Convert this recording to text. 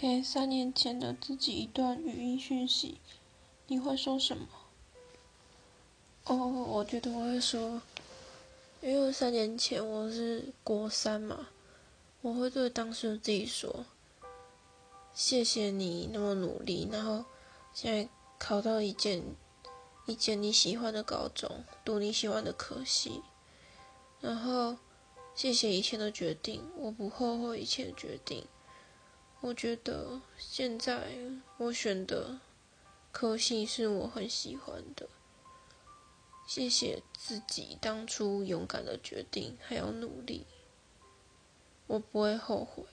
给三年前的自己一段语音讯息，你会说什么？哦，我觉得我会说，因为三年前我是国三嘛，我会对当时的自己说：“谢谢你那么努力，然后现在考到一件一间你喜欢的高中，读你喜欢的科系，然后谢谢以前的决定，我不后悔以前的决定。我觉得现在我选的科系是我很喜欢的。”谢谢自己当初勇敢的决定，还要努力，我不会后悔。